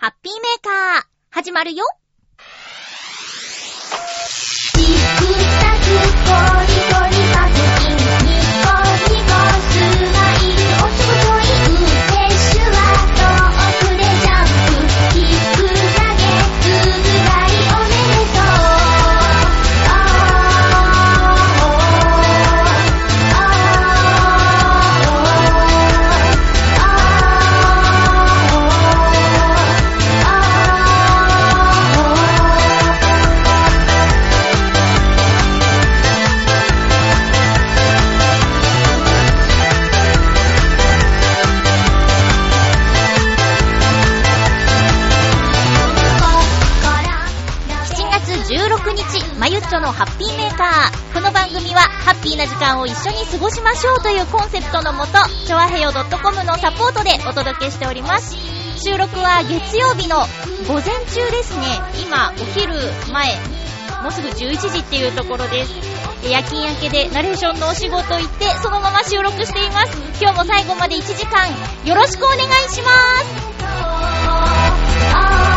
ハッピーメーカー、始まるよ。のハッピーメーカー。この番組は、ハッピーな時間を一緒に過ごしましょうというコンセプトのもと、ちょわへよ .com のサポートでお届けしております。収録は月曜日の午前中ですね。今、お昼前、もうすぐ11時っていうところです。夜勤明けでナレーションのお仕事行って、そのまま収録しています。今日も最後まで1時間、よろしくお願いします。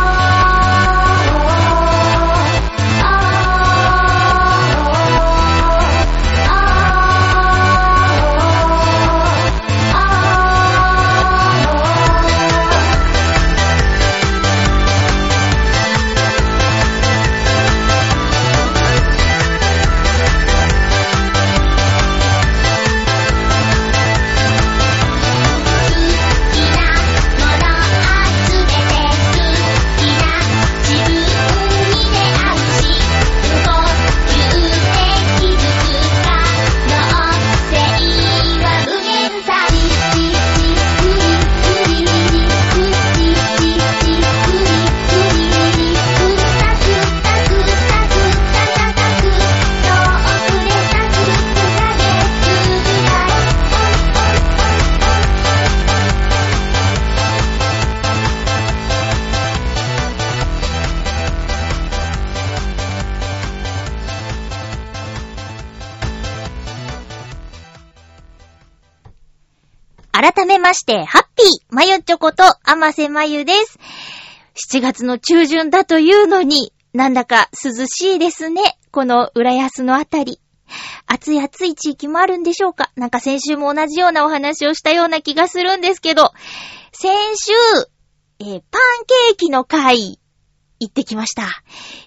まして、ハッピーまゆちょこと、あませまゆです。7月の中旬だというのに、なんだか涼しいですね。この浦安のあたり。暑い暑い地域もあるんでしょうかなんか先週も同じようなお話をしたような気がするんですけど、先週、えーパンケーキの会、行ってきました。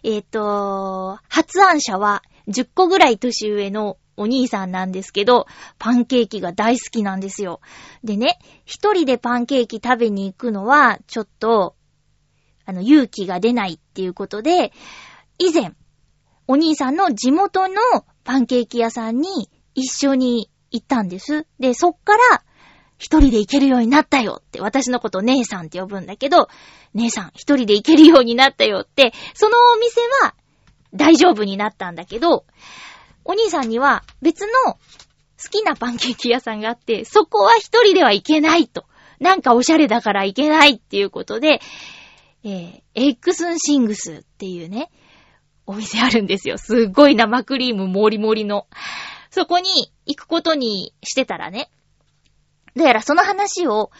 えっ、と、発案者は10個ぐらい年上のお兄さんなんですけど、パンケーキが大好きなんですよ。でね、一人でパンケーキ食べに行くのは、ちょっと、あの、勇気が出ないっていうことで、以前、お兄さんの地元のパンケーキ屋さんに一緒に行ったんです。で、そっから、一人で行けるようになったよって、私のこと姉さんって呼ぶんだけど、姉さん一人で行けるようになったよって、そのお店は大丈夫になったんだけど、お兄さんには別の好きなパンケーキ屋さんがあって、そこは一人では行けないと。なんかおしゃれだから行けないっていうことで、えー、エックスンシングスっていうね、お店あるんですよ。すっごい生クリームもりもりの。そこに行くことにしてたらね、どうやらその話を、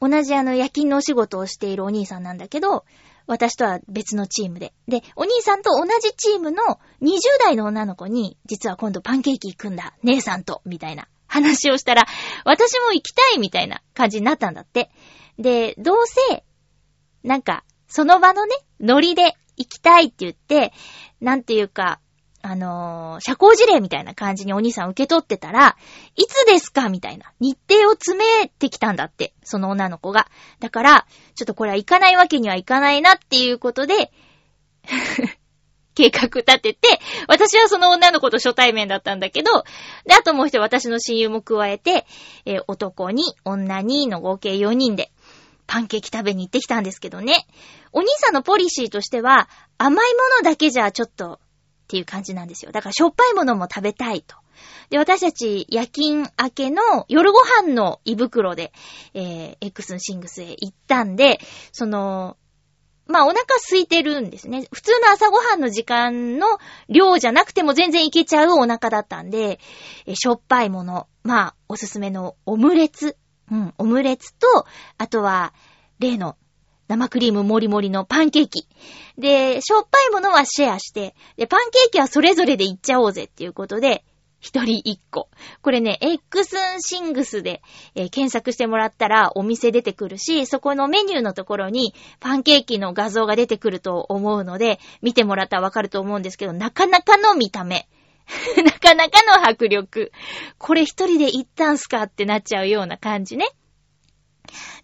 同じあの夜勤のお仕事をしているお兄さんなんだけど、私とは別のチームで。で、お兄さんと同じチームの20代の女の子に、実は今度パンケーキ行くんだ、姉さんと、みたいな話をしたら、私も行きたいみたいな感じになったんだって。で、どうせ、なんか、その場のね、ノリで行きたいって言って、なんていうか、あのー社交辞令みたいな感じにお兄さん受け取ってたら、いつですかみたいな。日程を詰めてきたんだって。その女の子が。だから、ちょっとこれは行かないわけにはいかないなっていうことで、計画立てて、私はその女の子と初対面だったんだけど、で、あともう一人私の親友も加えて、えー男に、女にの合計4人で、パンケーキ食べに行ってきたんですけどね。お兄さんのポリシーとしては、甘いものだけじゃちょっと、っていう感じなんですよ。だからしょっぱいものも食べたいと。で、私たち夜勤明けの夜ご飯の胃袋で、えー、エックスンシングスへ行ったんで、その、まあお腹空いてるんですね。普通の朝ごはんの時間の量じゃなくても全然いけちゃうお腹だったんで、えしょっぱいもの、まあおすすめのオムレツ、うん、オムレツと、あとは例の生クリームもりもりのパンケーキ。で、しょっぱいものはシェアして、で、パンケーキはそれぞれでいっちゃおうぜっていうことで、一人一個。これね、X シングスで、えー検索してもらったらお店出てくるし、そこのメニューのところにパンケーキの画像が出てくると思うので、見てもらったらわかると思うんですけど、なかなかの見た目。なかなかの迫力。これ一人で行ったんすかってなっちゃうような感じね。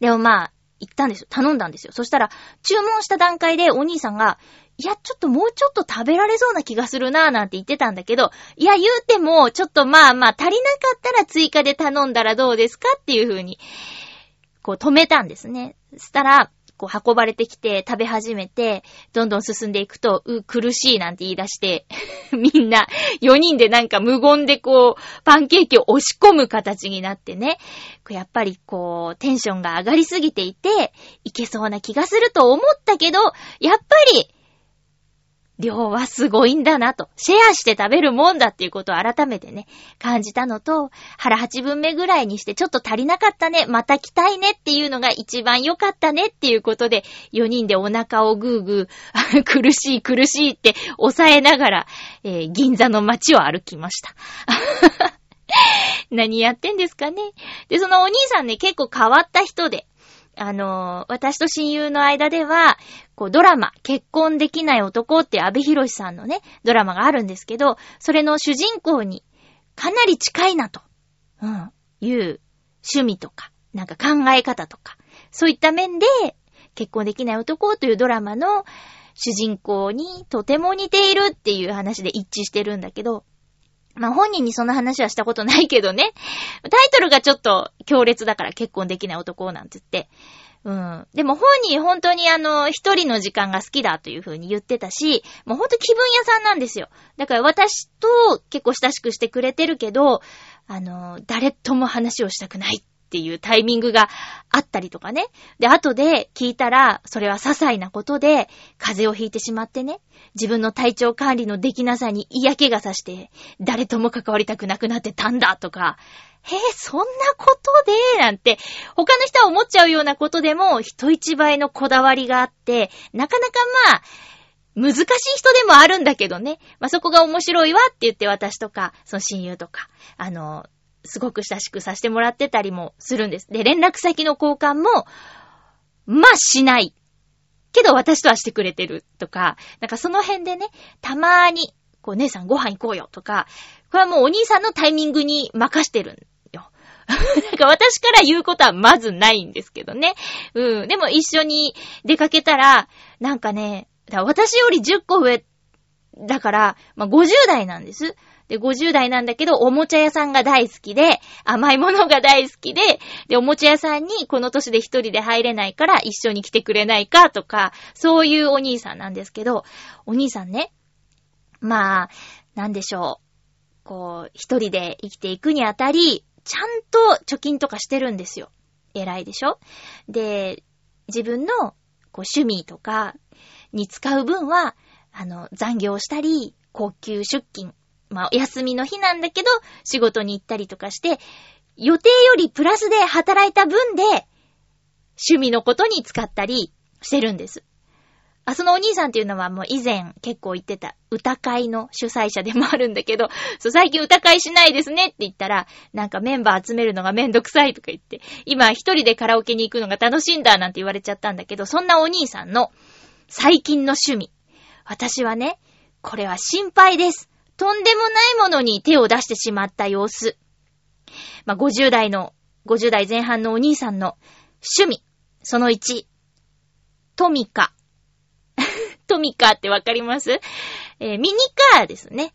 でもまあ、行ったんですよ。頼んだんですよ。そしたら、注文した段階でお兄さんが、いや、ちょっともうちょっと食べられそうな気がするなぁなんて言ってたんだけど、いや、言うても、ちょっとまあまあ、足りなかったら追加で頼んだらどうですかっていう風に、こう止めたんですね。そしたら、こう運ばれてきて食べ始めて、どんどん進んでいくと、う、苦しいなんて言い出して、みんな4人でなんか無言でこう、パンケーキを押し込む形になってね、こうやっぱりこう、テンションが上がりすぎていて、いけそうな気がすると思ったけど、やっぱり、量はすごいんだなと、シェアして食べるもんだっていうことを改めてね、感じたのと、腹八分目ぐらいにしてちょっと足りなかったね、また来たいねっていうのが一番良かったねっていうことで、4人でお腹をぐーぐー、苦しい苦しいって抑えながら、えー銀座の街を歩きました。何やってんですかね。で、そのお兄さんね、結構変わった人で、あの私と親友の間では、こうドラマ、結婚できない男っていう安部寛さんのね、ドラマがあるんですけど、それの主人公にかなり近いなと、うん、いう趣味とか、なんか考え方とか、そういった面で、結婚できない男というドラマの主人公にとても似ているっていう話で一致してるんだけど、まあ本人にそんな話はしたことないけどね。タイトルがちょっと強烈だから結婚できない男なんて言って。うん。でも本人本当にあの、一人の時間が好きだという風に言ってたし、もう本当気分屋さんなんですよ。だから私と結構親しくしてくれてるけど、あの、誰とも話をしたくないっっていうタイミングがあったりとかね。で、後で聞いたら、それは些細なことで、風邪をひいてしまってね、自分の体調管理のできなさに嫌気がさして、誰とも関わりたくなくなってたんだとか、へえ、そんなことで、なんて、他の人は思っちゃうようなことでも、人一倍のこだわりがあって、なかなかまあ、難しい人でもあるんだけどね。まあ、そこが面白いわって言って私とか、その親友とか、あの、すごく親しくさせてもらってたりもするんです。で、連絡先の交換も、まあしない。けど私とはしてくれてるとか、なんかその辺でね、たまーに、こう、姉さんご飯行こうよとか、これはもうお兄さんのタイミングに任してるんよ。なんか私から言うことはまずないんですけどね。うん。でも一緒に出かけたら、なんかね、か私より10個上だから、まあ、50代なんです。で、50代なんだけど、おもちゃ屋さんが大好きで、甘いものが大好きで、で、おもちゃ屋さんにこの年で一人で入れないから一緒に来てくれないかとか、そういうお兄さんなんですけど、お兄さんね、まあ、なんでしょう。こう、一人で生きていくにあたり、ちゃんと貯金とかしてるんですよ。偉いでしょ？で、自分のこう趣味とかに使う分は、あの、残業したり、高級出勤。まあ、お休みの日なんだけど、仕事に行ったりとかして、予定よりプラスで働いた分で、趣味のことに使ったりしてるんです。あ、そのお兄さんっていうのはもう以前結構言ってた歌会の主催者でもあるんだけど、そう最近歌会しないですねって言ったら、なんかメンバー集めるのがめんどくさいとか言って、今一人でカラオケに行くのが楽しいんだなんて言われちゃったんだけど、そんなお兄さんの最近の趣味。私はね、これは心配です。とんでもないものに手を出してしまった様子。まあ、50代の、50代前半のお兄さんの趣味。その1。トミカ。トミカってわかります？えーミニカーですね。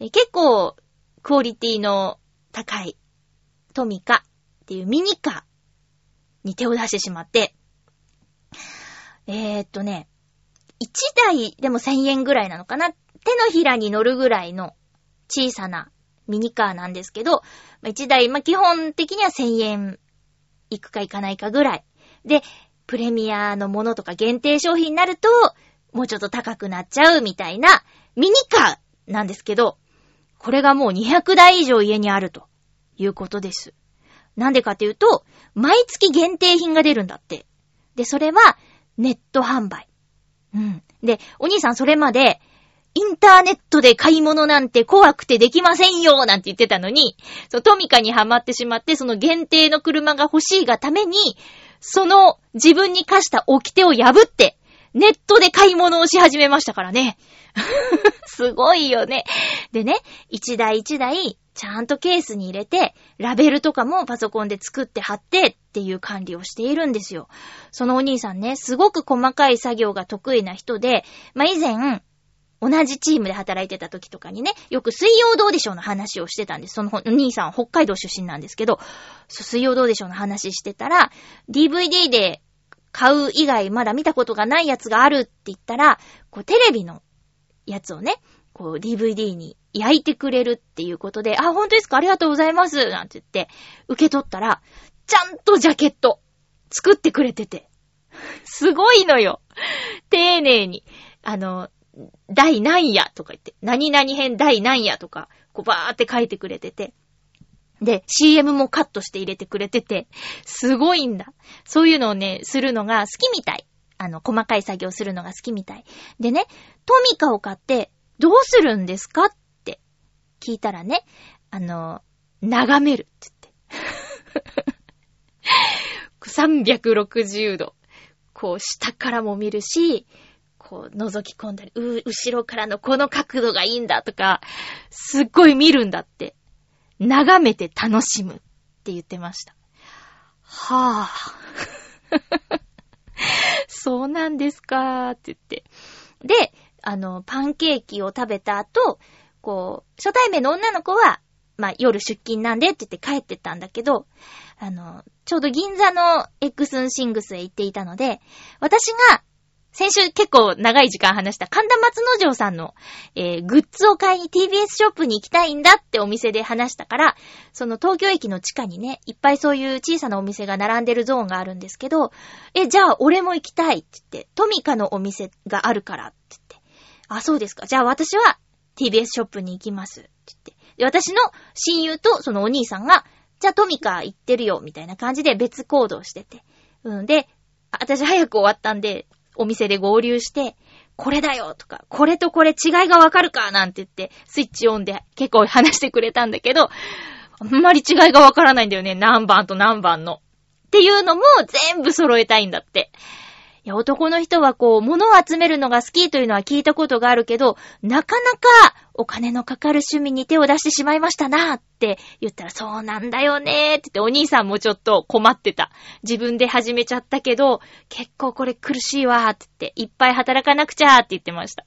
えー結構、クオリティの高いトミカっていうミニカーに手を出してしまって、えー、っとね、1台でも1000円ぐらいなのかな手のひらに乗るぐらいの小さなミニカーなんですけど、まあ1台、まあ、基本的には1000円いくかいかないかぐらい。で、プレミアのものとか限定商品になると、もうちょっと高くなっちゃうみたいなミニカーなんですけど、これがもう200台以上家にあるということです。なんでかっていうと、毎月限定品が出るんだって。で、それは、ネット販売。うん。で、お兄さんそれまで、インターネットで買い物なんて怖くてできませんよなんて言ってたのに、そ、トミカにハマってしまって、その限定の車が欲しいがために、その自分に課した掟を破って、ネットで買い物をし始めましたからね。すごいよね。でね、一台一台、ちゃんとケースに入れて、ラベルとかもパソコンで作って貼ってっていう管理をしているんですよ。そのお兄さんね、すごく細かい作業が得意な人で、まあ、以前、同じチームで働いてた時とかにね、よく水曜どうでしょうの話をしてたんです。そのお兄さん北海道出身なんですけど、水曜どうでしょうの話してたら、DVD で買う以外まだ見たことがないやつがあるって言ったら、こうテレビのやつをね、こう DVD に焼いてくれるっていうことで、あ、本当ですか？ありがとうございますなんて言って、受け取ったら、ちゃんとジャケット作ってくれてて。すごいのよ。丁寧に。あの、第何夜とか言って、何々編第何夜とか、こうバーって書いてくれてて。で、CM もカットして入れてくれてて、すごいんだ。そういうのをね、するのが好きみたい。あの、細かい作業するのが好きみたい。でね、トミカを買って、どうするんですかって聞いたらね、あの、眺めるって言って。360度。こう、下からも見るし、こう、覗き込んだり、う、後ろからのこの角度がいいんだとか、すっごい見るんだって。眺めて楽しむって言ってました。はぁ。そうなんですかーって言って。で、あの、パンケーキを食べた後、こう、初対面の女の子は、まあ、夜出勤なんでって言って帰ってったんだけど、あの、ちょうど銀座の Eggs 'n Things へ行っていたので、私が、先週結構長い時間話した神田松之丞さんの、えーグッズを買いに TBS ショップに行きたいんだってお店で話したから、その東京駅の地下にね、いっぱいそういう小さなお店が並んでるゾーンがあるんですけど、え、じゃあ俺も行きたいって言って、トミカのお店があるからって言って、あ、そうですか。じゃあ私は TBS ショップに行きますって言って。で、私の親友とそのお兄さんが、じゃあトミカ行ってるよみたいな感じで別行動してて。うんで、私早く終わったんで、お店で合流して、これだよとか、これとこれ違いがわかるかなんて言って、スイッチオンで結構話してくれたんだけど、あんまり違いがわからないんだよね。何番と何番の。っていうのも全部揃えたいんだって。いや、男の人はこう、物を集めるのが好きというのは聞いたことがあるけど、なかなかお金のかかる趣味に手を出してしまいましたなって言ったら、そうなんだよねって言って、お兄さんもちょっと困ってた。自分で始めちゃったけど、結構これ苦しいわって言って、いっぱい働かなくちゃって言ってました。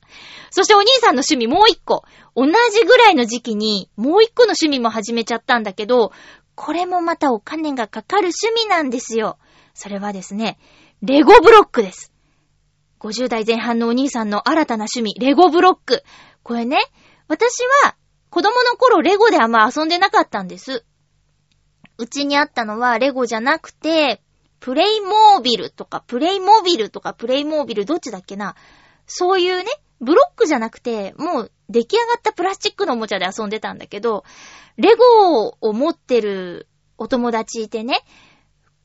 そしてお兄さんの趣味もう一個。同じぐらいの時期に、もう一個の趣味も始めちゃったんだけど、これもまたお金がかかる趣味なんですよ。それはですね、レゴブロックです。50代前半のお兄さんの新たな趣味、レゴブロック。これね、私は子供の頃レゴであんま遊んでなかったんです。うちにあったのはレゴじゃなくて、プレイモービルとか、プレイモビルとか、プレイモービルどっちだっけなそういうね、ブロックじゃなくて、もう出来上がったプラスチックのおもちゃで遊んでたんだけど、レゴを持ってるお友達いてね、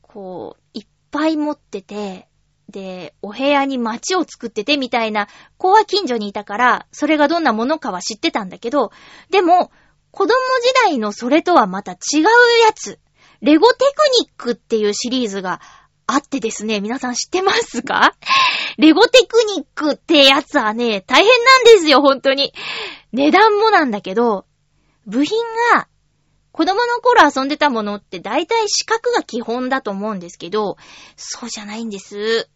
こう、いっぱい持ってて、で、お部屋に街を作っててみたいな子は近所にいたから、それがどんなものかは知ってたんだけど、でも、子供時代のそれとはまた違うやつ、レゴテクニックっていうシリーズがあってですね、皆さん知ってますか？レゴテクニックってやつはね、大変なんですよ、本当に。値段もなんだけど、部品が子供の頃遊んでたものって大体四角が基本だと思うんですけど、そうじゃないんです。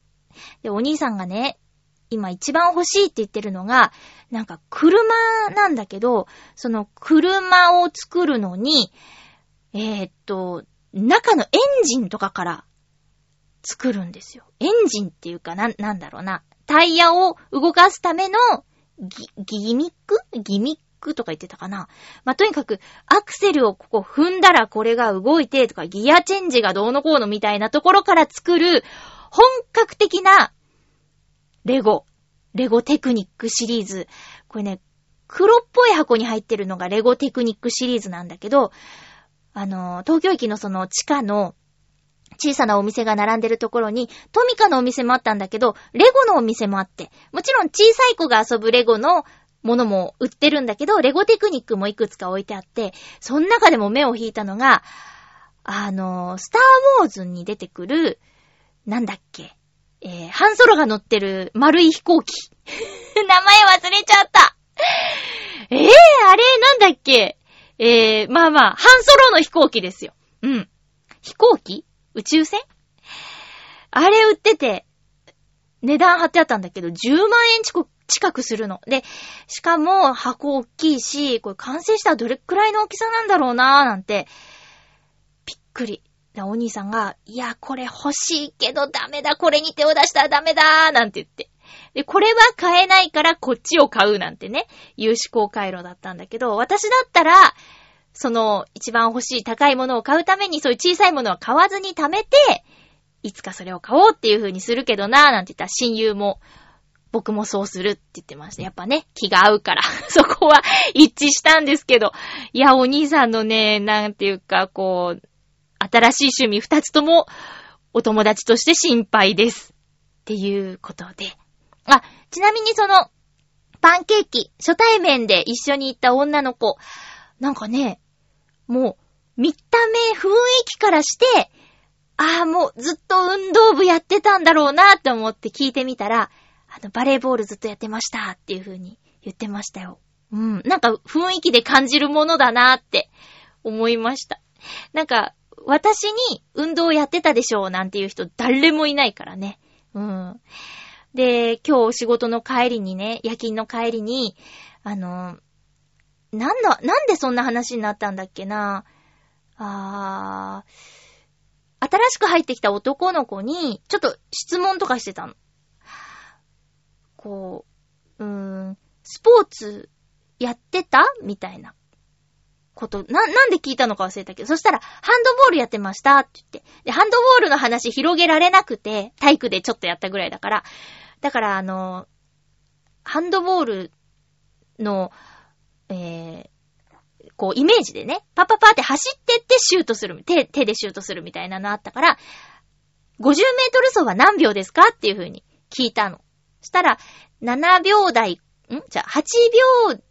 で、お兄さんがね、今一番欲しいって言ってるのが、なんか車なんだけど、その車を作るのに、えーっと、中のエンジンとかから作るんですよ。エンジンっていうか、な、なんだろうな。タイヤを動かすためのギ、ギミック？ギミック？クとか言ってたかな。まあ、とにかく、アクセルをここ踏んだらこれが動いてとか、ギアチェンジがどうのこうのみたいなところから作る、本格的な、レゴ。レゴテクニックシリーズ。これね、黒っぽい箱に入ってるのがレゴテクニックシリーズなんだけど、あの、東京駅のその地下の小さなお店が並んでるところに、トミカのお店もあったんだけど、レゴのお店もあって、もちろん小さい子が遊ぶレゴのものも売ってるんだけど、レゴテクニックもいくつか置いてあって、その中でも目を引いたのが、あの、スターウォーズに出てくる、なんだっけ、えー、ハンソロが乗ってる丸い飛行機。名前忘れちゃった。えー、あれ、なんだっけ？えー、まあまあ、ハンソロの飛行機ですよ。うん。飛行機？宇宙船？あれ売ってて、値段貼ってあったんだけど、10万円近く近くするの。で、しかも箱大きいし、これ完成したらどれくらいの大きさなんだろうなーなんて、びっくり。お兄さんが、いや、これ欲しいけどダメだ、これに手を出したらダメだーなんて言って。で、これは買えないからこっちを買うなんてね、いう思考回路だったんだけど、私だったら、その、一番欲しい高いものを買うために、そういう小さいものは買わずに貯めて、いつかそれを買おうっていう風にするけどなーなんて言ったら親友も、僕もそうするって言ってました。やっぱね、気が合うから。そこは一致したんですけど。いや、お兄さんのね、なんていうか、こう、新しい趣味二つとも、お友達として心配です。っていうことで。あ、ちなみにその、パンケーキ、初対面で一緒に行った女の子、なんかね、もう、見た目、雰囲気からして、ああ、もうずっと運動部やってたんだろうなって思って聞いてみたら、あの、バレーボールずっとやってましたっていう風に言ってましたよ。うん。なんか雰囲気で感じるものだなって思いました。なんか、私に運動やってたでしょうなんていう人誰もいないからね。うん。で、今日仕事の帰りにね、夜勤の帰りに、あの、なんだ、なんでそんな話になったんだっけなあー、新しく入ってきた男の子に、ちょっと質問とかしてたの。こう、うーん、スポーツやってた？みたいなこと、な、なんで聞いたのか忘れたけど、そしたら、ハンドボールやってましたって言って。で、ハンドボールの話広げられなくて、体育でちょっとやったぐらいだから。だから、あの、ハンドボールの、えー、こう、イメージでね、パパパって走ってってシュートする、手、手でシュートするみたいなのあったから、50メートル走は何秒ですか？っていう風に聞いたの。したら、7秒台、ん？じゃあ、8秒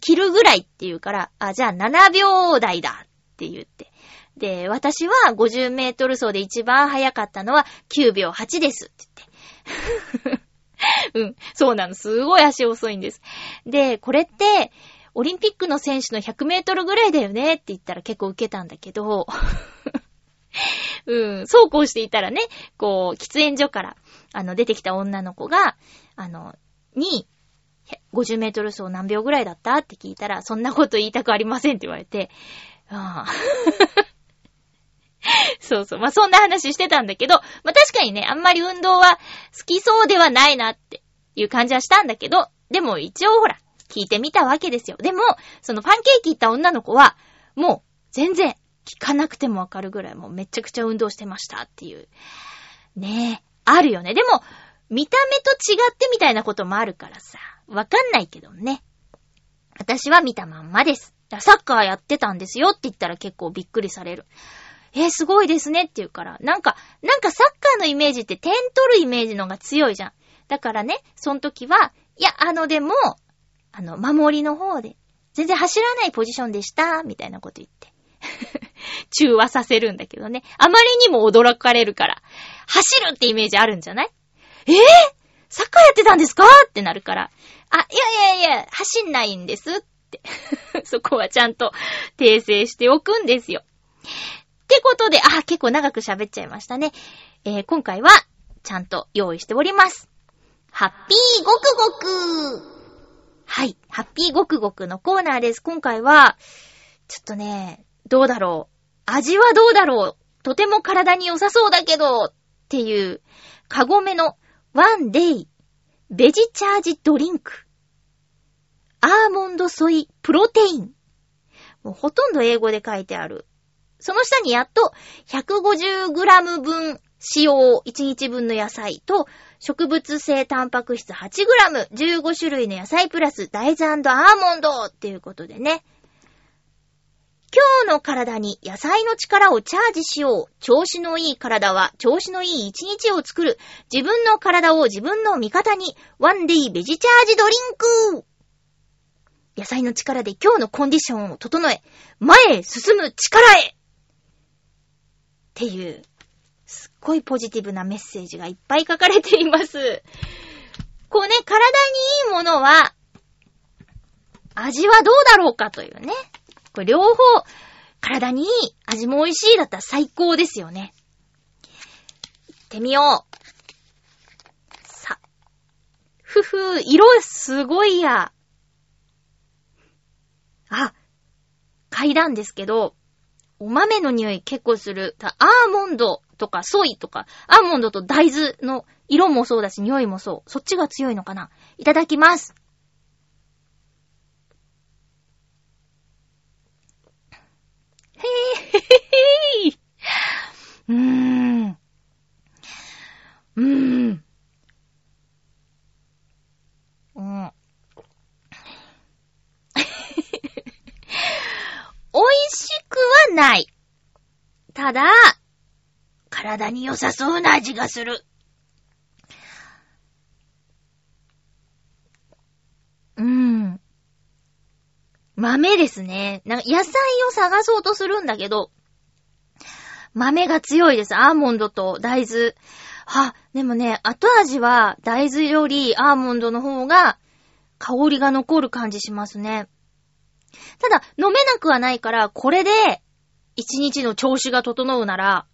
切るぐらいって言うから、あ、じゃあ7秒台だって言って。で、私は50メートル走で一番速かったのは9秒8ですって言って。うん、そうなの。すごい足遅いんです。で、これって、オリンピックの選手の100メートルぐらいだよねって言ったら結構受けたんだけど、うん、そうこうしていたらね、こう、喫煙所から、あの、出てきた女の子が、あの、に、50メートル走何秒ぐらいだったって聞いたら、そんなこと言いたくありませんって言われて、ああ そうそう。まあ、そんな話してたんだけど、まあ、確かにね、あんまり運動は好きそうではないなっていう感じはしたんだけど、でも一応ほら、聞いてみたわけですよ。でも、そのパンケーキ行った女の子は、もう全然聞かなくてもわかるぐらいもうめちゃくちゃ運動してましたっていう。ねえ、あるよね。でも、見た目と違ってみたいなこともあるからさ、わかんないけどね。私は見たまんまです。サッカーやってたんですよって言ったら結構びっくりされる。えー、すごいですねって言うから、なんか、なんかサッカーのイメージって点取るイメージのが強いじゃん。だからね、その時は、いや、あのでも、あの、守りの方で、全然走らないポジションでした、みたいなこと言って。中和させるんだけどね。あまりにも驚かれるから、走るってイメージあるんじゃない？えぇ、ー、サッカーやってたんですか？ってなるから、あ、いやいやいや、走んないんですって。そこはちゃんと訂正しておくんですよ。ってことで、あ、結構長く喋っちゃいましたね。えー、今回は、ちゃんと用意しております。ハッピーごくごくはい、ハッピーごくごくのコーナーです。今回は、ちょっとね、どうだろう。味はどうだろう。とても体に良さそうだけど、っていう、カゴメのワンデイベジチャージドリンク。アーモンドソイプロテイン。もうほとんど英語で書いてある。その下にやっと 150g 分使用1日分の野菜と植物性タンパク質 8g、15種類の野菜プラス大豆アーモンドっていうことでね。今日の体に野菜の力をチャージしよう。調子のいい体は調子のいい一日を作る。自分の体を自分の味方に。ワンデイベジチャージドリンク野菜の力で今日のコンディションを整え、前へ進む力へっていう、すっごいポジティブなメッセージがいっぱい書かれています。こうね、体にいいものは、味はどうだろうかというね。これ両方、体にいい、味も美味しいだったら最高ですよね。行ってみよう。さ。ふふ、色すごいや。あ、階段ですけど、お豆の匂い結構する。アーモンドとかソイとか、アーモンドと大豆の色もそうだし、匂いもそう。そっちが強いのかないただきます。へーへへへへうーん。うーん。うん。美味しくはない。ただ、体に良さそうな味がする。うーん。豆ですね。なんか野菜を探そうとするんだけど、豆が強いです。アーモンドと大豆。は、でもね、後味は大豆よりアーモンドの方が香りが残る感じしますね。ただ、飲めなくはないから、これで一日の調子が整うなら、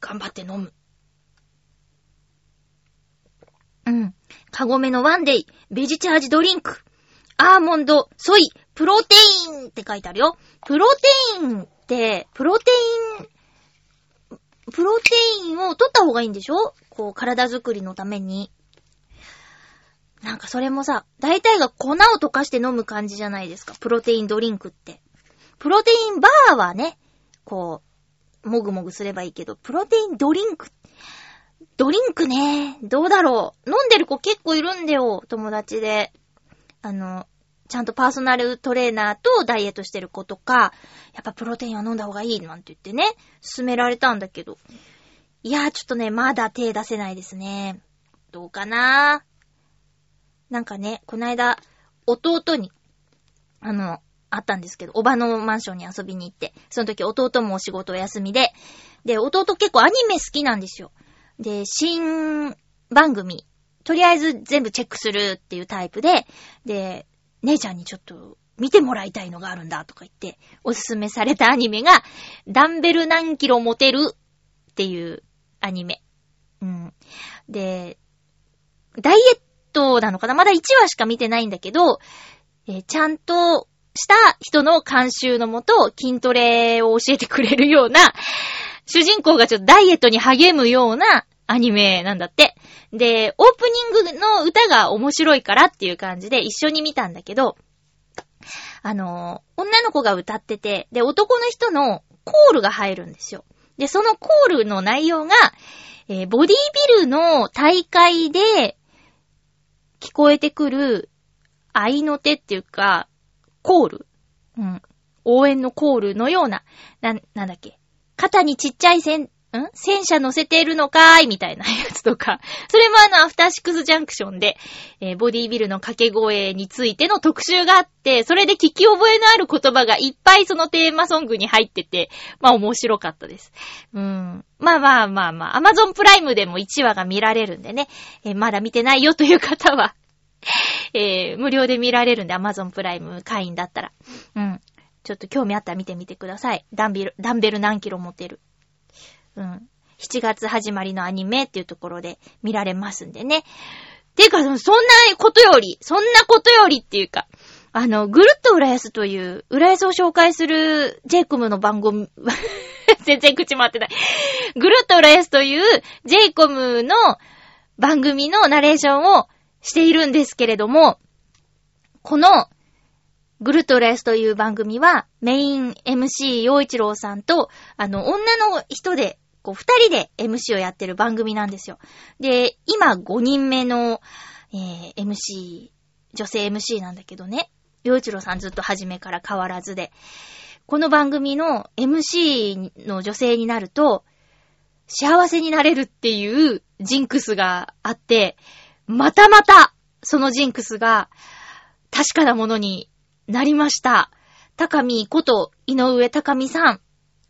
頑張って飲む。うん。カゴメのワンデイ、ベジチャージドリンク、アーモンド、ソイ、プロテインって書いてあるよ。プロテインって、プロテイン、プロテインを取った方がいいんでしょ？こう、体作りのために。なんかそれもさ、大体が粉を溶かして飲む感じじゃないですか。プロテインドリンクって。プロテインバーはね、こう、もぐもぐすればいいけど、プロテインドリンク、ドリンクね、どうだろう。飲んでる子結構いるんだよ、友達で。あの、ちゃんとパーソナルトレーナーとダイエットしてる子とか、やっぱプロテインは飲んだ方がいいなんて言ってね、勧められたんだけど。いやーちょっとね、まだ手出せないですね。どうかな？なんかね、こないだ、弟に、あの、あったんですけど、おばのマンションに遊びに行って、その時弟もお仕事お休みで、で、弟結構アニメ好きなんですよ。で、新番組、とりあえず全部チェックするっていうタイプで、で、姉ちゃんにちょっと見てもらいたいのがあるんだとか言って、おすすめされたアニメが、ダンベル何キロ持てるっていうアニメ。うん。で、ダイエットなのかな？まだ1話しか見てないんだけど、えーちゃんとした人の監修のもと、筋トレを教えてくれるような、主人公がちょっとダイエットに励むようなアニメなんだって。で、オープニングの歌が面白いからっていう感じで一緒に見たんだけど、あの女の子が歌ってて、で、男の人のコールが入るんですよ。で、そのコールの内容が、えーボディビルの大会で聞こえてくる愛の手っていうか、コール。うん。応援のコールのような、な、なんだっけ。肩にちっちゃい戦、ん？戦車乗せてるのかーい？みたいなやつとか。それもあの、アフターシックスジャンクションで、えーボディービルの掛け声についての特集があって、それで聞き覚えのある言葉がいっぱいそのテーマソングに入ってて、まあ面白かったです。うん。まあまあまあまあ、アマゾンプライムでも1話が見られるんでね、えーまだ見てないよという方は、えー無料で見られるんで、アマゾンプライム会員だったら。うん。ちょっと興味あったら見てみてください。ダンベル、ダンベル何キロ持てる？うん。7月始まりのアニメっていうところで見られますんでね。ていうか、そんなことより、そんなことよりっていうか、あの、ぐるっと浦安という、浦安を紹介するジェイコムの番組、全然口回ってない。ぐるっと浦安というジェイコムの番組のナレーションをしているんですけれども、この、ぐるっと浦安という番組は、メイン MC 陽一郎さんと、あの、女の人で、こう、二人で MC をやってる番組なんですよ。で、今5人目の、えー MC、女性 MC なんだけどね。陽一郎さんずっと初めから変わらずで。この番組の MC の女性になると、幸せになれるっていうジンクスがあって、またまた、そのジンクスが確かなものになりました。高見こと井上高見さん。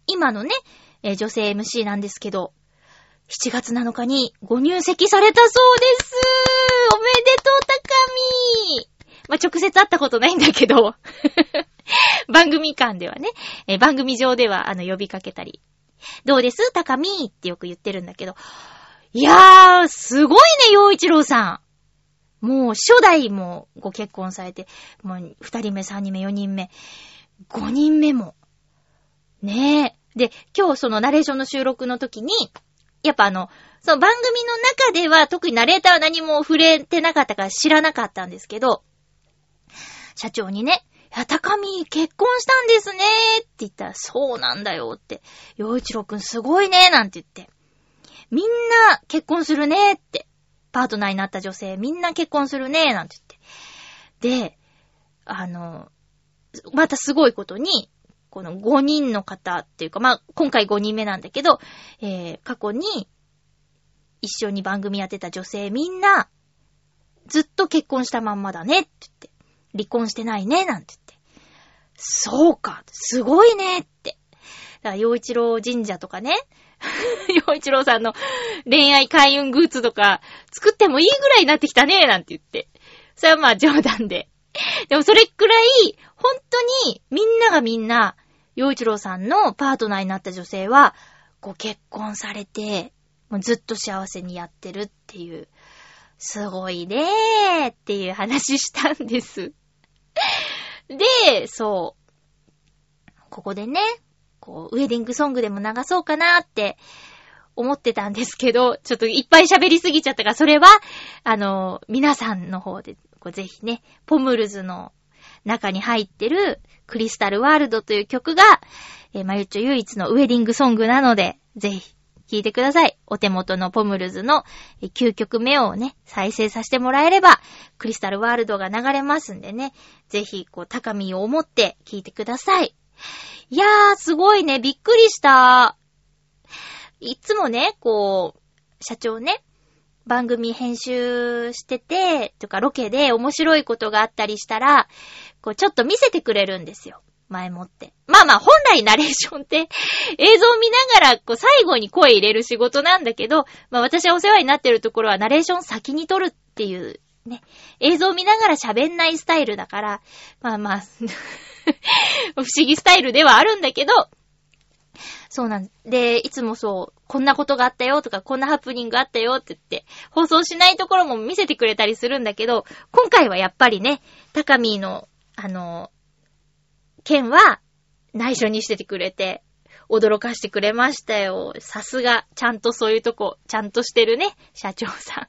今のね、えー女性 MC なんですけど、7月7日にご入籍されたそうです。おめでとう高見。まあ、直接会ったことないんだけど、番組間ではね、えー番組上ではあの呼びかけたり、どうです？高見。ってよく言ってるんだけど、いやー、すごいね、陽一郎さん。もう初代もご結婚されて、もう二人目、三人目、四人目、五人目も。ねえ。で、今日そのナレーションの収録の時に、やっぱあの、その番組の中では特にナレーターは何も触れてなかったから知らなかったんですけど、社長にね、いや、高見結婚したんですねーって言ったら、そうなんだよって。洋一郎くんすごいねーなんて言って。みんな結婚するねーって。パートナーになった女性みんな結婚するねーなんて言って。で、あの、またすごいことに、この5人の方っていうか、まあ、今回5人目なんだけど、えー、過去に一緒に番組やってた女性みんな、ずっと結婚したまんまだねって言って。離婚してないねなんて言って。そうかすごいねって。だから、洋一郎神社とかね、洋一郎さんの恋愛開運グッズとか作ってもいいぐらいになってきたねなんて言って。それはまあ冗談で。でもそれくらい、本当にみんながみんな、洋一郎さんのパートナーになった女性は、ご結婚されて、もうずっと幸せにやってるっていう、すごいねーっていう話したんです。で、そう。ここでね、こう、ウェディングソングでも流そうかなって思ってたんですけど、ちょっといっぱい喋りすぎちゃったから、それは、あの、皆さんの方で、こうぜひね、ポムルズの中に入ってるクリスタルワールドという曲が、えー、まゆっちょ唯一のウェディングソングなので、ぜひ聴いてください。お手元のポムルズの9曲目をね、再生させてもらえれば、クリスタルワールドが流れますんでね、ぜひ、こう、高みを思って聴いてください。いやー、すごいね、びっくりした。いつもね、こう、社長ね、番組編集してて、とかロケで面白いことがあったりしたら、こうちょっと見せてくれるんですよ。前もって。まあまあ、本来ナレーションって 映像を見ながら、こう最後に声入れる仕事なんだけど、まあ私はお世話になってるところはナレーション先に撮るっていう、ね、映像を見ながら喋んないスタイルだから、まあまあ、不思議スタイルではあるんだけど、そうなんで、いつもそう、こんなことがあったよとか、こんなハプニングあったよって言って、放送しないところも見せてくれたりするんだけど、今回はやっぱりね、高見の、あの、件は内緒にしててくれて、驚かしてくれましたよ。さすが、ちゃんとそういうとこ、ちゃんとしてるね、社長さん。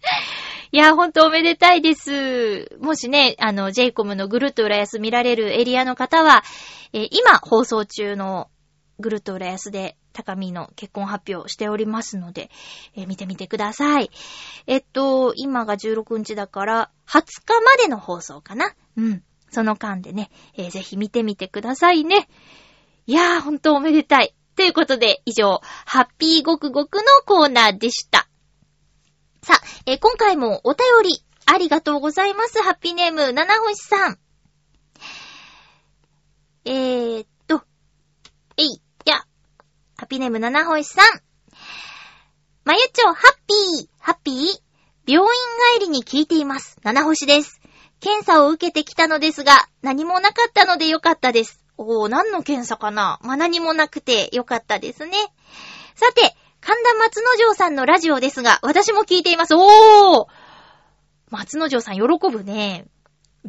いや、ほんとおめでたいです。もしね、あの、j イコムのぐるっと浦安見られるエリアの方は、えー今放送中のぐるっと浦安で高見の結婚発表しておりますので、えー見てみてください。えっと、今が16日だから、20日までの放送かなうん。その間でね、えーぜひ見てみてくださいね。いやー、ほんとおめでたい。ということで、以上、ハッピーごくごくのコーナーでした。さあ、えー今回もお便りありがとうございます。ハッピーネーム、七星さん。えーっと、えい、や、ハッピーネーム七星さん。まゆちょ、ハッピー、ハッピー病院帰りに聞いています。七星です。検査を受けてきたのですが、何もなかったのでよかったです。おー、何の検査かな？まあ、何もなくてよかったですね。さて、神田松之丞さんのラジオですが、私も聞いています。おー松之丞さん喜ぶね。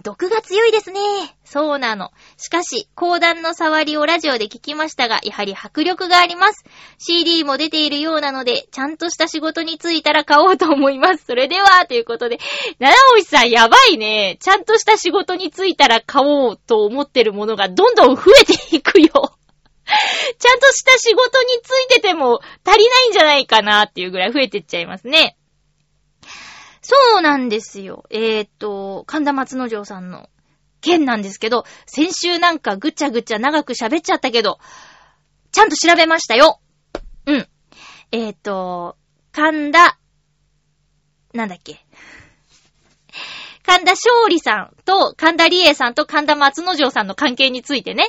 毒が強いですね。そうなの。しかし、講談の触りをラジオで聞きましたが、やはり迫力があります。CD も出ているようなので、ちゃんとした仕事に就いたら買おうと思います。それでは、ということで、七尾さんやばいね。ちゃんとした仕事に就いたら買おうと思ってるものがどんどん増えていくよ。ちゃんとした仕事に就いてても足りないんじゃないかなっていうぐらい増えてっちゃいますね。そうなんですよ。えーっと、神田松之丞さんの件なんですけど、先週なんかぐちゃぐちゃ長く喋っちゃったけど、ちゃんと調べましたよ。うん。えっ、と、神田、なんだっけ。神田勝利さんと神田理恵さんと神田松之丞さんの関係についてね。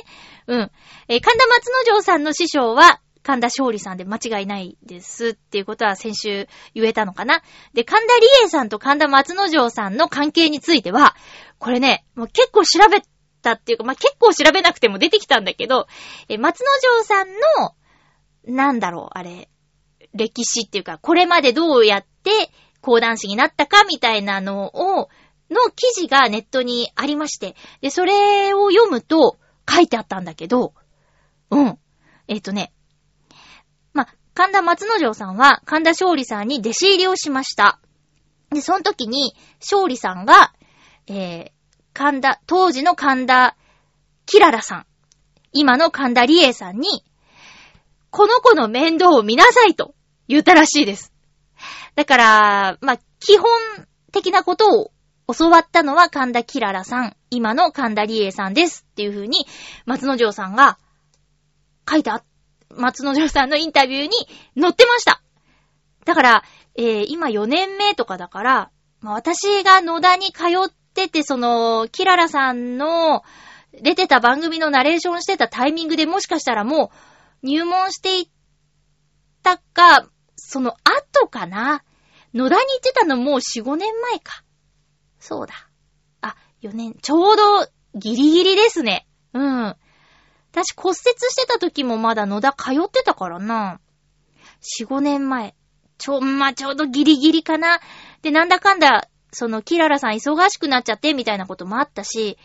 うん。えー、神田松之丞さんの師匠は神田勝利さんで間違いないですっていうことは先週言えたのかな？で、神田理恵さんと神田松之丞さんの関係については、これね、もう結構調べたっていうか、まあ、結構調べなくても出てきたんだけど、え、松之丞さんの、なんだろう、あれ、歴史っていうか、これまでどうやって講談師になったかみたいなのを、の記事がネットにありまして、で、それを読むと書いてあったんだけど、うん。えっ、ー、とね、神田松之丞さんは神田勝利さんに弟子入りをしました。で、その時に、勝利さんが、えー、神田、当時の神田キララさん、今の神田理恵さんに、この子の面倒を見なさいと言ったらしいです。だから、まあ、基本的なことを教わったのは神田キララさん、今の神田理恵さんですっていう風に、松之丞さんが書いてあっ、松之丞さんのインタビューに載ってました。だから、えー、今4年目とかだから、まあ、私が野田に通ってて、その、キララさんの出てた番組のナレーションしてたタイミングでもしかしたらもう入門していったか、その後かな？野田に行ってたのもう4、5年前か。そうだ。あ、4年、ちょうどギリギリですね。うん。私骨折してた時もまだ野田通ってたからな。4、5年前。ちょ、まあ、ちょうどギリギリかな。で、なんだかんだ、その、キララさん忙しくなっちゃって、みたいなこともあったし、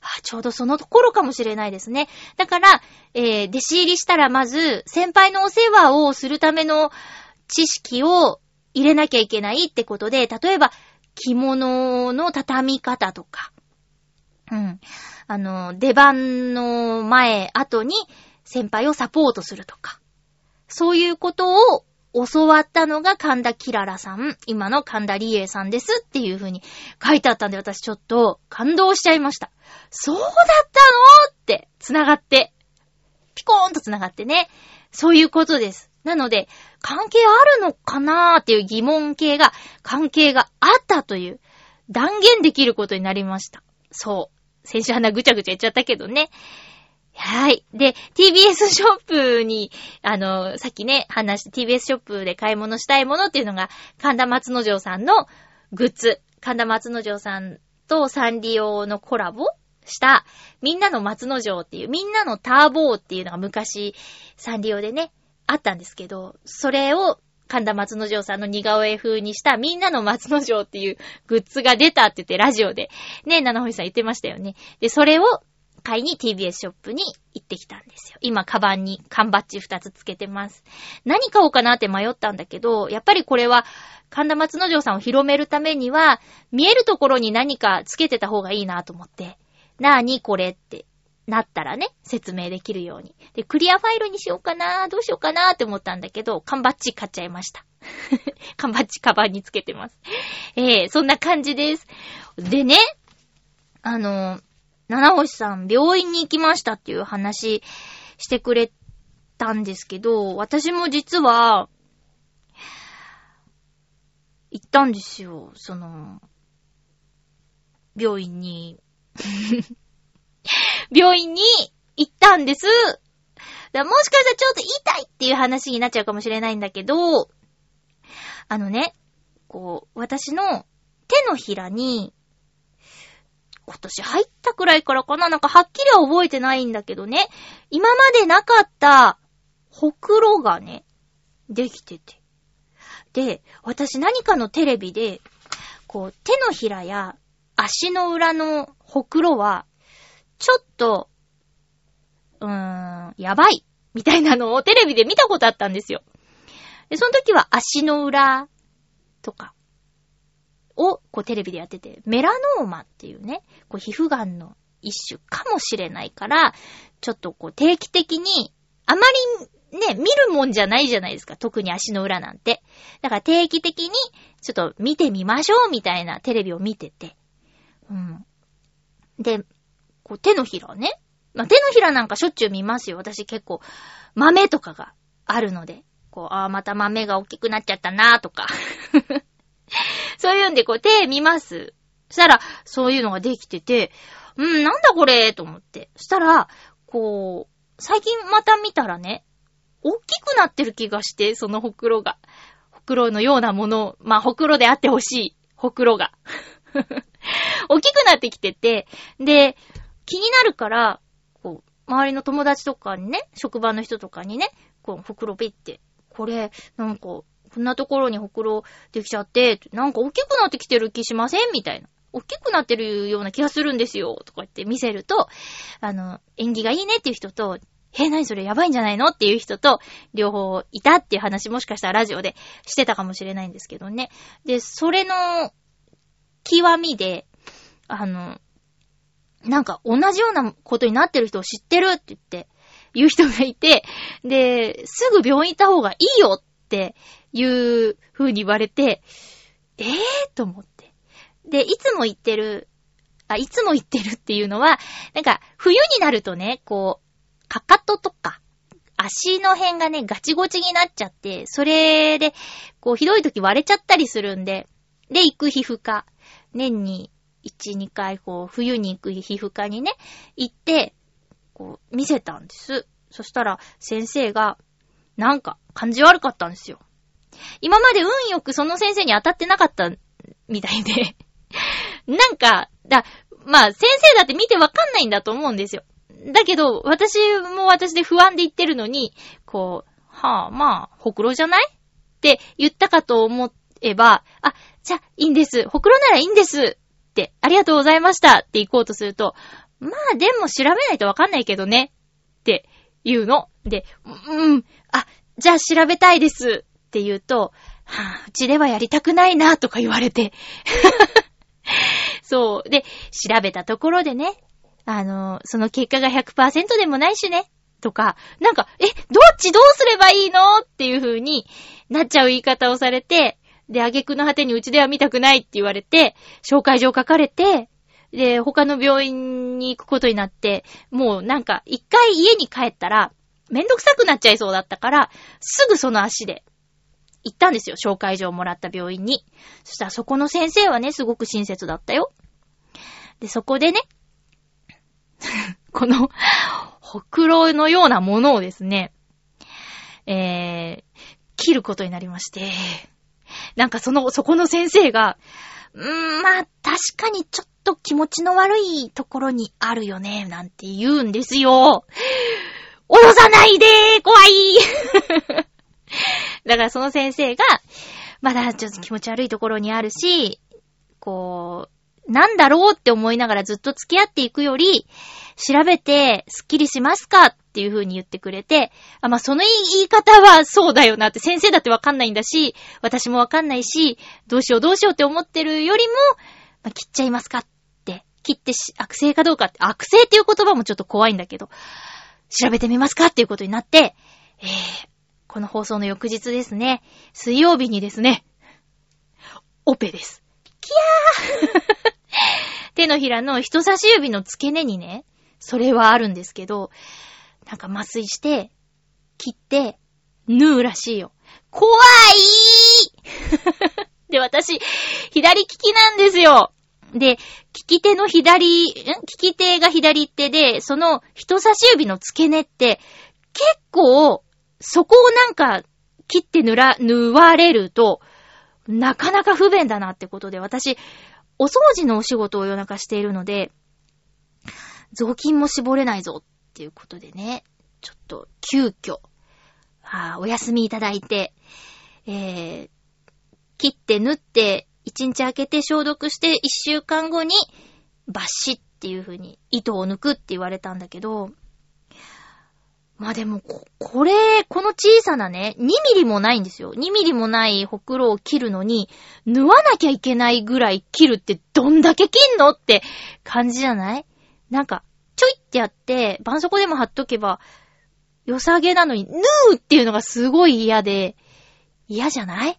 あ、ちょうどそのところかもしれないですね。だから、えー、弟子入りしたらまず、先輩のお世話をするための知識を入れなきゃいけないってことで、例えば、着物の畳み方とか、うん。あの、出番の前、後に先輩をサポートするとか、そういうことを教わったのが神田キララさん、今の神田理恵さんですっていう風に書いてあったんで私ちょっと感動しちゃいました。そうだったのって、繋がって。ピコーンと繋がってね。そういうことです。なので、関係あるのかなーっていう疑問系が、関係があったという、断言できることになりました。そう。先週鼻ぐちゃぐちゃ言っちゃったけどね。はい。で、TBS ショップに、あの、さっきね、話して、TBS ショップで買い物したいものっていうのが、神田松之丞さんのグッズ。神田松之丞さんとサンリオのコラボした、みんなの松之丞っていう、みんなのターボーっていうのが昔、サンリオでね、あったんですけど、それを神田松之丞さんの似顔絵風にしたみんなの松之丞っていうグッズが出たって言ってラジオでね、七星さん言ってましたよね。で、それを買いに TBS ショップに行ってきたんですよ。今、カバンに缶バッジ2つつけてます。何買おうかなって迷ったんだけど、やっぱりこれは神田松之丞さんを広めるためには、見えるところに何かつけてた方がいいなと思って、なーにこれってなったらね、説明できるように。で、クリアファイルにしようかな、どうしようかなって思ったんだけど、缶バッジ買っちゃいました。缶バッジカバンにつけてます。えー、そんな感じです。でね、あの、七星さん、病院に行きましたっていう話してくれたんですけど、私も実は、行ったんですよ。その、病院に。病院に行ったんです。だもしかしたらちょっと痛いっていう話になっちゃうかもしれないんだけど、あのね、こう、私の手のひらに、今年入ったくらいからかななんかはっきりは覚えてないんだけどね、今までなかったほくろがね、できてて。で、私何かのテレビで、こう、手のひらや足の裏のほくろはちょっと、うーん、やばい、みたいなのをテレビで見たことあったんですよ。で、その時は足の裏とかをこうテレビでやってて、メラノーマっていうね、こう皮膚癌の一種かもしれないから、ちょっとこう定期的に、あまりね、見るもんじゃないじゃないですか。特に足の裏なんて。だから定期的に、ちょっと見てみましょうみたいなテレビを見てて。うん。で、こう手のひらね。まあ、手のひらなんかしょっちゅう見ますよ。私結構、豆とかがあるので。こう、ああ、また豆が大きくなっちゃったなーとか。そういうんで、こう、手見ます。そしたら、そういうのができてて、うん、なんだこれと思って。そしたら、こう、最近また見たらね、大きくなってる気がして、そのほくろが。ほくろのようなもの、まあ、ほくろであってほしい。ほくろが。大きくなってきてて、で、気になるから、こう、周りの友達とかにね、職場の人とかにね、こう、ほくろピって、これ、なんか、こんなところにほくろできちゃって、なんか大きくなってきてる気しません？みたいな。大きくなってるような気がするんですよ。とか言って見せると、あの、縁起がいいねっていう人と、え、なにそれやばいんじゃないの？っていう人と、両方いたっていう話もしかしたらラジオでしてたかもしれないんですけどね。で、それの、極みで、あの、なんか同じようなことになってる人を知ってるって言って、言う人がいて、で、すぐ病院行った方がいいよっていう風に言われて、えぇ、ー、と思って。で、いつも言ってる、あ、いつも言ってるっていうのは、なんか、冬になるとね、こう、かかととか、足の辺がね、ガチゴチになっちゃって、それで、こう、ひどい時割れちゃったりするんで、で、行く皮膚科。年に1、2回、こう、冬に行く皮膚科にね、行って、こう、見せたんです。そしたら、先生が、なんか、感じ悪かったんですよ。今まで運よくその先生に当たってなかったみたいで なんか、だ、まあ、先生だって見てわかんないんだと思うんですよ。だけど、私も私で不安で言ってるのに、こう、はあ、まあ、ほくろじゃない？って言ったかと思えば、あ、じゃあ、いいんです。ほくろならいいんですって、ありがとうございましたって行こうとすると、まあでも調べないとわかんないけどねって言うの。で、うん、あ、じゃあ調べたいですって言うと、はぁ、うちではやりたくないなとか言われて。そう。で、調べたところでね、あの、その結果が100%でもないしね、とか、なんか、え、どっちどうすればいいの？っていう風になっちゃう言い方をされて、で、挙句の果てにうちでは見たくないって言われて、紹介状書かれて、で、他の病院に行くことになって、もうなんか、一回家に帰ったら、めんどくさくなっちゃいそうだったから、すぐその足で、行ったんですよ。紹介状をもらった病院に。そしたらそこの先生はね、すごく親切だったよ。で、そこでね、この、ほくろのようなものをですね、えー、切ることになりまして、なんかその、そこの先生が、うーん、まあ、確かにちょっと気持ちの悪いところにあるよね、なんて言うんですよ。おろさないでー怖い だからその先生が、まだちょっと気持ち悪いところにあるし、こう、なんだろうって思いながらずっと付き合っていくより、調べてスッキリしますかっていう風に言ってくれて、あ、まあ、その言い方はそうだよなって、先生だってわかんないんだし、私もわかんないし、どうしようどうしようって思ってるよりも、まあ、切っちゃいますかって、切ってし、悪性かどうかって、悪性っていう言葉もちょっと怖いんだけど、調べてみますかっていうことになって、えー、この放送の翌日ですね、水曜日にですね、オペです。キャー 手のひらの人差し指の付け根にね、それはあるんですけど、なんか麻酔して、切って、縫うらしいよ。怖い で、私、左利きなんですよ。で、利き手の左、ん？利き手が左手で、その人差し指の付け根って、結構、そこをなんか、切って塗ら、縫われると、なかなか不便だなってことで、私、お掃除のお仕事を夜中しているので、雑巾も絞れないぞっていうことでね、ちょっと急遽、あお休みいただいて、えー、切って縫って、一日空けて消毒して一週間後に、バッシっていう風に糸を抜くって言われたんだけど、まあでもこ、これ、この小さなね、2ミリもないんですよ。2ミリもないほくろを切るのに、縫わなきゃいけないぐらい切るってどんだけ切んのって感じじゃない？なんか、ちょいってやって、絆創膏でも貼っとけば、良さげなのに、縫うっていうのがすごい嫌で、嫌じゃない？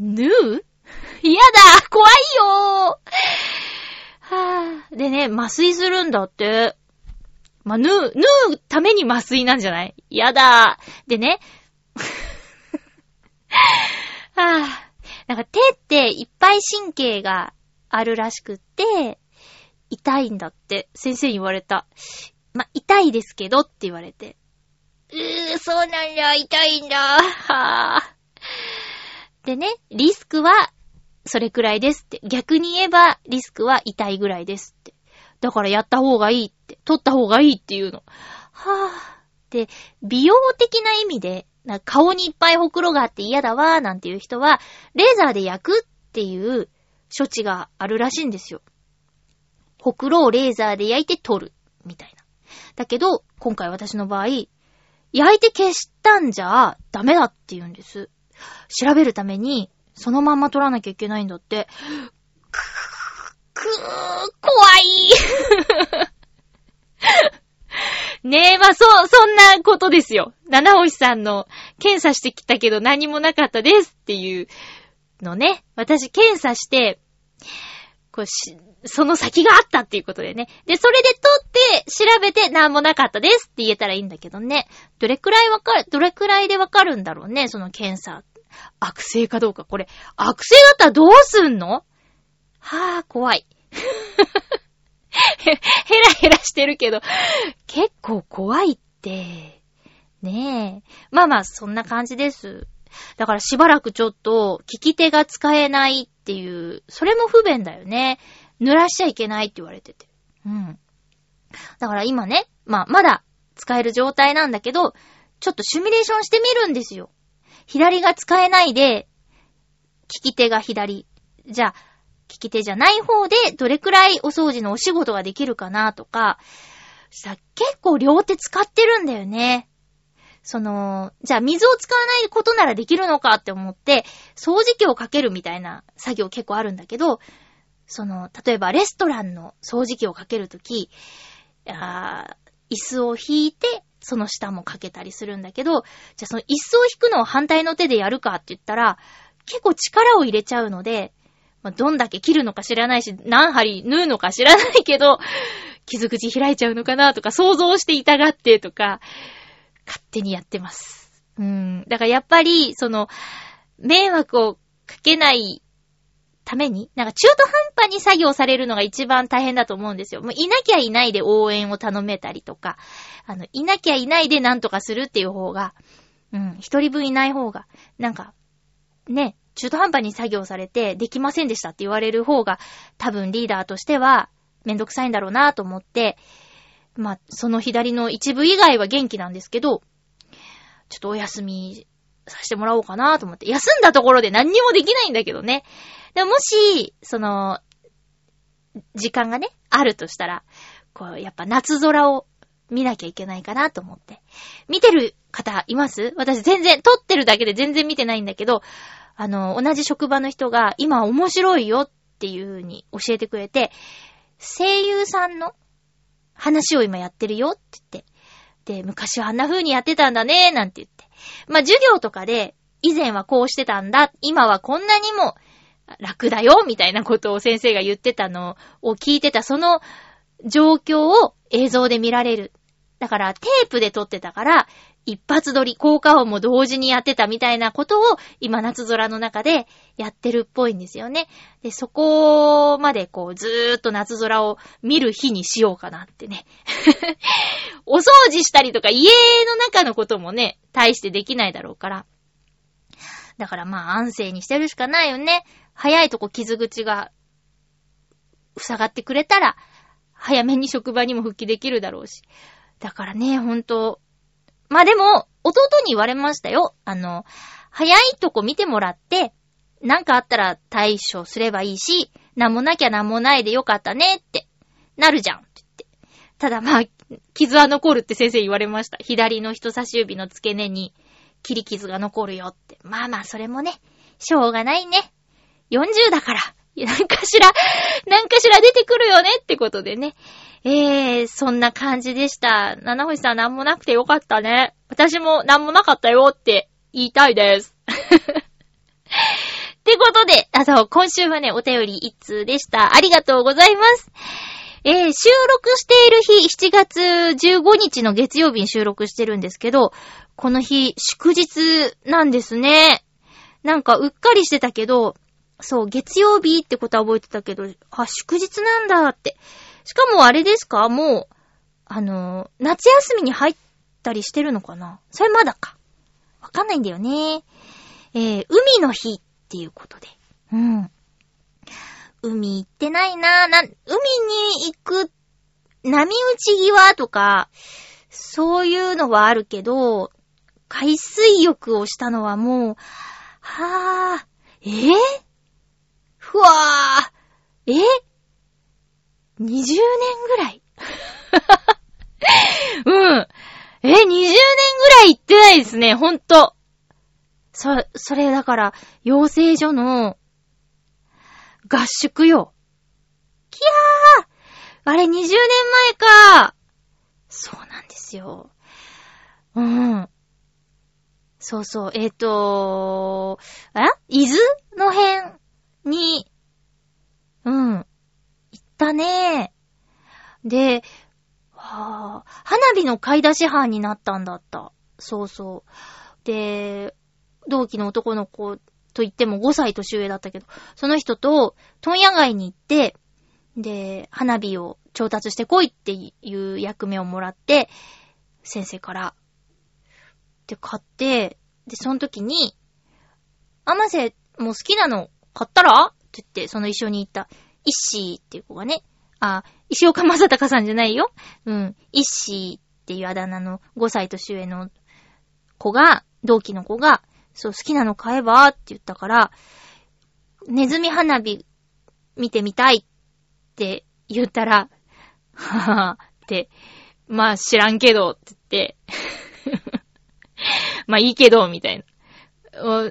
縫う 嫌だ怖いよーはぁ。でね、麻酔するんだって。まあ、縫う、縫うために麻酔なんじゃない？やだー。でね。はぁ、なんか手っていっぱい神経があるらしくって、痛いんだって、先生に言われた。ま、痛いですけどって言われて。うー、そうなんだ、痛いんだ。はぁ。でね、リスクは、それくらいですって。逆に言えば、リスクは痛いぐらいですって。だからやった方がいいって、取った方がいいっていうの。はぁ。で、美容的な意味で、な顔にいっぱいほくろがあって嫌だわーなんていう人は、レーザーで焼くっていう処置があるらしいんですよ。ほくろをレーザーで焼いて取る、みたいな。だけど、今回私の場合、焼いて消したんじゃダメだって言うんです。調べるために、そのまんま取らなきゃいけないんだって。くー、くー、怖い ねえ、まあ、そ、そんなことですよ。七星さんの検査してきたけど何もなかったですっていうのね。私検査して、こうし、その先があったっていうことでね。で、それで取って、調べて何もなかったですって言えたらいいんだけどね。どれくらいわかる、どれくらいでわかるんだろうね、その検査。悪性かどうか。これ、悪性だったらどうすんの？はぁ、怖い。へ、へらへらしてるけど、結構怖いって。ねえ。まあまあ、そんな感じです。だからしばらくちょっと、利き手が使えないっていう、それも不便だよね。濡らしちゃいけないって言われてて。うん。だから今ね、まあ、まだ使える状態なんだけど、ちょっとシミュレーションしてみるんですよ。左が使えないで、利き手が左。じゃあ、利き手じゃない方でどれくらいお掃除のお仕事ができるかなとか、さ、結構両手使ってるんだよね。その、じゃあ水を使わないことならできるのかって思って、掃除機をかけるみたいな作業結構あるんだけど、その、例えばレストランの掃除機をかけるとき、椅子を引いて、その下もかけたりするんだけど、じゃあその椅子を引くのを反対の手でやるかって言ったら、結構力を入れちゃうので、まあ、どんだけ切るのか知らないし、何針縫うのか知らないけど、傷口開いちゃうのかなとか想像して痛がってとか、勝手にやってます。うん。だからやっぱり、その、迷惑をかけないために、なんか中途半端に作業されるのが一番大変だと思うんですよ。もういなきゃいないで応援を頼めたりとか、あの、いなきゃいないでなんとかするっていう方が、うん、一人分いない方が、なんか、ね、中途半端に作業されて、できませんでしたって言われる方が、多分リーダーとしては、めんどくさいんだろうなと思って、まあ、その左の一部以外は元気なんですけど、ちょっとお休みさせてもらおうかなと思って。休んだところで何にもできないんだけどね。でももし、その、時間がね、あるとしたら、こう、やっぱ夏空を見なきゃいけないかなと思って。見てる方います？私全然、撮ってるだけで全然見てないんだけど、あの、同じ職場の人が今面白いよっていう風に教えてくれて、声優さんの話を今やってるよって言って。で、昔はあんな風にやってたんだね、なんて言って。まあ、授業とかで、以前はこうしてたんだ、今はこんなにも楽だよ、みたいなことを先生が言ってたのを聞いてた、その状況を映像で見られる。だから、テープで撮ってたから、一発撮り、効果音も同時にやってたみたいなことを、今夏空の中でやってるっぽいんですよね。で、そこまでこう、ずーっと夏空を見る日にしようかなってね。お掃除したりとか、家の中のこともね、大してできないだろうから。だからまあ、安静にしてるしかないよね。早いとこ傷口が、塞がってくれたら、早めに職場にも復帰できるだろうし。だからね、ほんと。まあでも、弟に言われましたよ。あの、早いとこ見てもらって、なんかあったら対処すればいいし、なんもなきゃなんもないでよかったねって、なるじゃんって言って。ただまあ、傷は残るって先生言われました。左の人差し指の付け根に切り傷が残るよって。まあまあ、それもね、しょうがないね。40だから、なんかしら、なんかしら出てくるよねってことでね。えー、そんな感じでした。七星さんなんもなくてよかったね。私もなんもなかったよって言いたいです。ってことで、あの、今週はね、お便り一通でした。ありがとうございます。えー、収録している日、7月15日の月曜日に収録してるんですけど、この日、祝日なんですね。なんか、うっかりしてたけど、そう、月曜日ってことは覚えてたけど、あ、祝日なんだって。しかもあれですか？もう、あの、夏休みに入ったりしてるのかな？それまだか。わかんないんだよね。えー、海の日っていうことで。うん。海行ってないなぁな、海に行く、波打ち際とか、そういうのはあるけど、海水浴をしたのはもう、はぁ、えー、ふわぁ、え ?20 年ぐらい うん。え、20年ぐらい行ってないですね、ほんと。そ、それだから、養成所の合宿よ。きゃーあれ20年前かそうなんですよ。うん。そうそう、えっ、ー、とー、え伊豆の辺に、うん、たねで、はぁ、花火の買い出し班になったんだった。そうそう。で、同期の男の子と言っても5歳年上だったけど、その人と問屋街に行って、で、花火を調達してこいっていう役目をもらって、先生から。で、買って、で、その時に、アマセ、もう好きなの買ったら？って言って、その一緒に行った、イッシーっていう子がね、あ、石岡正隆さんじゃないよ。うん。イッシーっていうあだ名の5歳年上の子が、同期の子が、そう、好きなの買えばって言ったから、ネズミ花火見てみたいって言ったら、ははって、まあ知らんけどって言って まあいいけど、みたいな。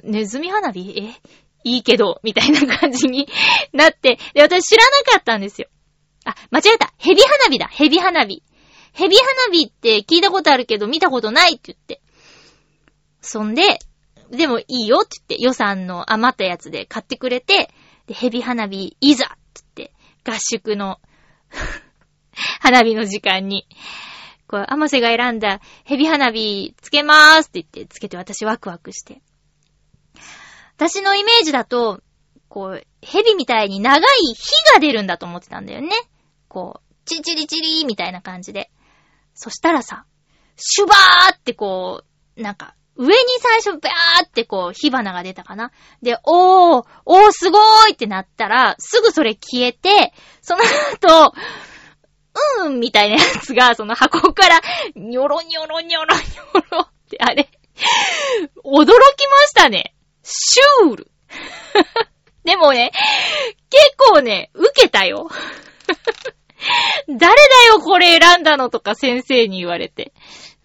ネズミ花火？え？いいけど、みたいな感じに なって、で、私知らなかったんですよ。あ、間違えた。ヘビ花火だ。ヘビ花火。ヘビ花火って聞いたことあるけど見たことないって言って。そんで、でもいいよって言って、予算の余ったやつで買ってくれて、で、ヘビ花火いざって言って、合宿の 花火の時間に、こう、アマセが選んだヘビ花火つけまーすって言って、つけて私ワクワクして。私のイメージだと、こう、ヘビみたいに長い火が出るんだと思ってたんだよね。こう、チリチリチリみたいな感じで。そしたらさ、シュバーってこう、なんか、上に最初、バーってこう、火花が出たかな。で、おー、おー、すごーいってなったら、すぐそれ消えて、その後、うーん、みたいなやつが、その箱から、ニョロニョロニョロニョロって、あれ、驚きましたね。シュール。でもね、結構ね、受けたよ。誰だよこれ選んだのとか先生に言われて。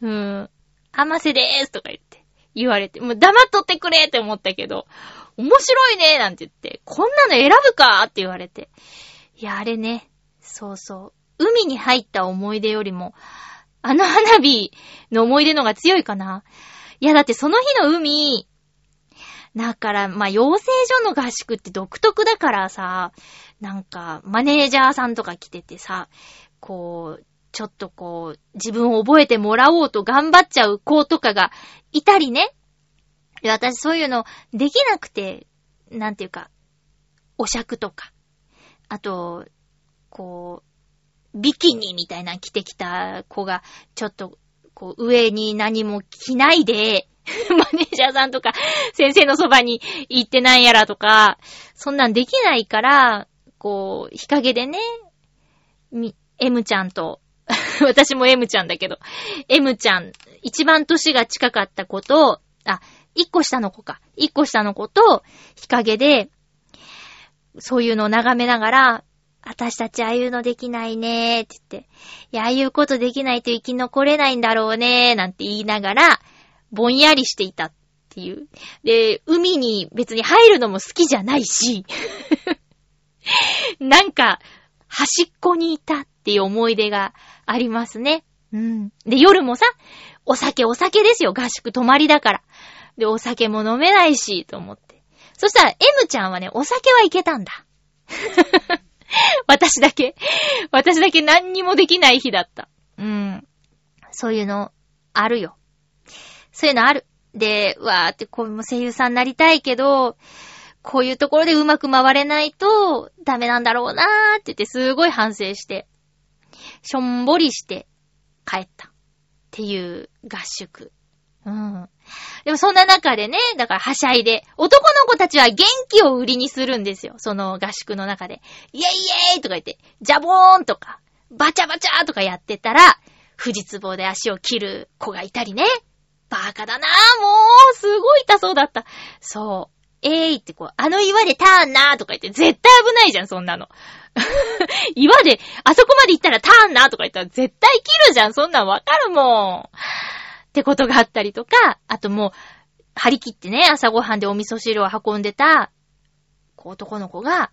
うーん。ハマセでーすとか言って。言われて。もう黙っとってくれって思ったけど、面白いねーなんて言って、こんなの選ぶかーって言われて。いや、あれね。そうそう。海に入った思い出よりも、あの花火の思い出のが強いかな。いや、だってその日の海、だから、まあ、養成所の合宿って独特だからさ、なんか、マネージャーさんとか来ててさ、こう、ちょっとこう、自分を覚えてもらおうと頑張っちゃう子とかがいたりね。私そういうのできなくて、なんていうか、お酌とか。あと、こう、ビキニみたいな着てきた子が、ちょっと、こう、上に何も着ないで、マネージャーさんとか、先生のそばに行ってなんやらとか、そんなんできないから、こう、日陰でね、み、M ちゃんと、私も M ちゃんだけど、M ちゃん、一番歳が近かった子と、あ、一個下の子か。一個下の子と、日陰で、そういうのを眺めながら、私たちああいうのできないねーって言って、いや、ああいうことできないと生き残れないんだろうねーなんて言いながら、ぼんやりしていたっていう。で、海に別に入るのも好きじゃないし、なんか、端っこにいたっていう思い出がありますね。うん。で、夜もさ、お酒お酒ですよ。合宿泊まりだから。で、お酒も飲めないし、と思って。そしたら、M ちゃんはね、お酒はいけたんだ。私 私だけ、私だけ何にもできない日だった。うん。そういうの、あるよ。そういうのある。で、わーって、こう、声優さんになりたいけど、こういうところでうまく回れないと、ダメなんだろうなーって言って、すごい反省して、しょんぼりして、帰った。っていう合宿。うん。でもそんな中でね、だからはしゃいで、男の子たちは元気を売りにするんですよ。その合宿の中で。イェイイェイとか言って、ジャボーンとか、バチャバチャとかやってたら、富士壺で足を切る子がいたりね。バカだなぁ、もう、すごい痛そうだった。そう。えーいってこう、あの岩でターンなーとか言って、絶対危ないじゃん、そんなの。岩で、あそこまで行ったらターンなーとか言ったら絶対切るじゃん、そんなんわかるもん。ってことがあったりとか、あともう、張り切ってね、朝ごはんでお味噌汁を運んでた、こう男の子が、